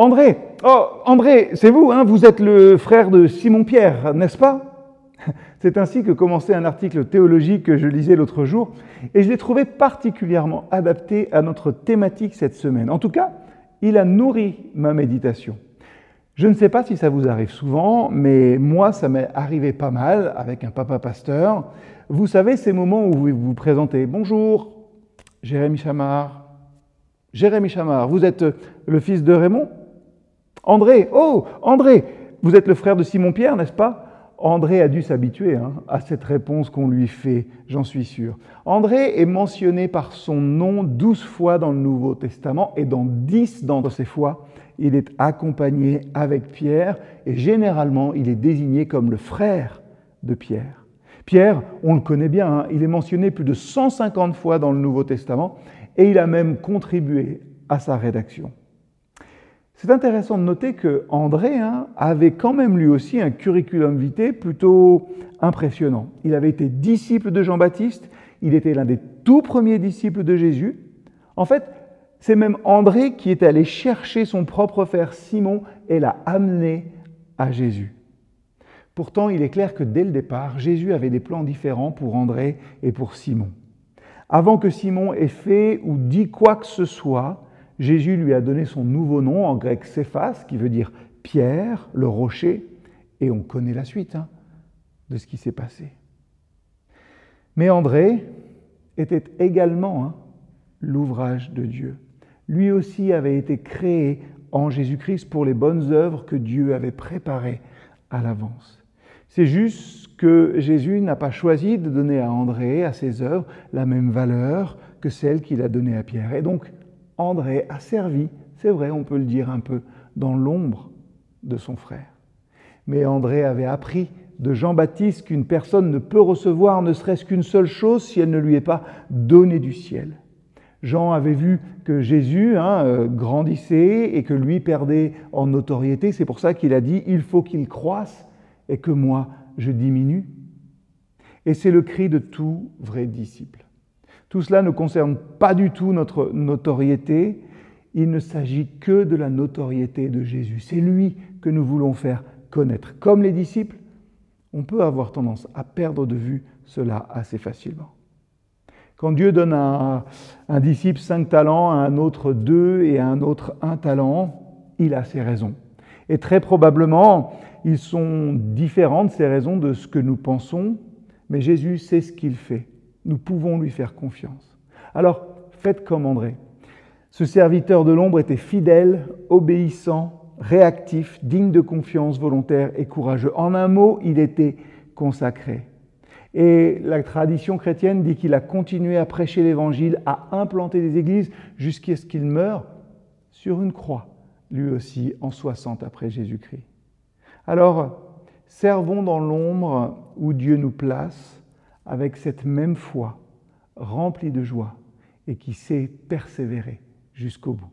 André, oh André, c'est vous, hein, vous êtes le frère de Simon-Pierre, n'est-ce pas? C'est ainsi que commençait un article théologique que je lisais l'autre jour, et je l'ai trouvé particulièrement adapté à notre thématique cette semaine. En tout cas, il a nourri ma méditation. Je ne sais pas si ça vous arrive souvent, mais moi, ça m'est arrivé pas mal avec un papa pasteur. Vous savez, ces moments où vous vous présentez, bonjour, Jérémy Chamard. Jérémy Chamard, vous êtes le fils de Raymond? André, oh, André, vous êtes le frère de Simon-Pierre, n'est-ce pas? André a dû s'habituer hein, à cette réponse qu'on lui fait, j'en suis sûr. André est mentionné par son nom douze fois dans le Nouveau Testament et dans dix d'entre ces fois, il est accompagné avec Pierre et généralement il est désigné comme le frère de Pierre. Pierre, on le connaît bien, hein, il est mentionné plus de 150 fois dans le Nouveau Testament et il a même contribué à sa rédaction. C'est intéressant de noter que André hein, avait quand même lui aussi un curriculum vitae plutôt impressionnant. Il avait été disciple de Jean-Baptiste, il était l'un des tout premiers disciples de Jésus. En fait, c'est même André qui est allé chercher son propre frère Simon et l'a amené à Jésus. Pourtant, il est clair que dès le départ, Jésus avait des plans différents pour André et pour Simon. Avant que Simon ait fait ou dit quoi que ce soit, Jésus lui a donné son nouveau nom en grec Céphas, qui veut dire Pierre, le rocher, et on connaît la suite hein, de ce qui s'est passé. Mais André était également hein, l'ouvrage de Dieu. Lui aussi avait été créé en Jésus-Christ pour les bonnes œuvres que Dieu avait préparées à l'avance. C'est juste que Jésus n'a pas choisi de donner à André, à ses œuvres, la même valeur que celle qu'il a donnée à Pierre. Et donc, André a servi, c'est vrai, on peut le dire un peu, dans l'ombre de son frère. Mais André avait appris de Jean-Baptiste qu'une personne ne peut recevoir ne serait-ce qu'une seule chose si elle ne lui est pas donnée du ciel. Jean avait vu que Jésus hein, euh, grandissait et que lui perdait en notoriété. C'est pour ça qu'il a dit, il faut qu'il croisse et que moi, je diminue. Et c'est le cri de tout vrai disciple. Tout cela ne concerne pas du tout notre notoriété. Il ne s'agit que de la notoriété de Jésus. C'est lui que nous voulons faire connaître. Comme les disciples, on peut avoir tendance à perdre de vue cela assez facilement. Quand Dieu donne à un disciple cinq talents, à un autre deux et à un autre un talent, il a ses raisons. Et très probablement, ils sont différentes, ces raisons, de ce que nous pensons, mais Jésus sait ce qu'il fait. Nous pouvons lui faire confiance. Alors, faites comme André. Ce serviteur de l'ombre était fidèle, obéissant, réactif, digne de confiance, volontaire et courageux. En un mot, il était consacré. Et la tradition chrétienne dit qu'il a continué à prêcher l'Évangile, à implanter des églises jusqu'à ce qu'il meure sur une croix, lui aussi en 60 après Jésus-Christ. Alors, servons dans l'ombre où Dieu nous place avec cette même foi, remplie de joie et qui sait persévérer jusqu'au bout.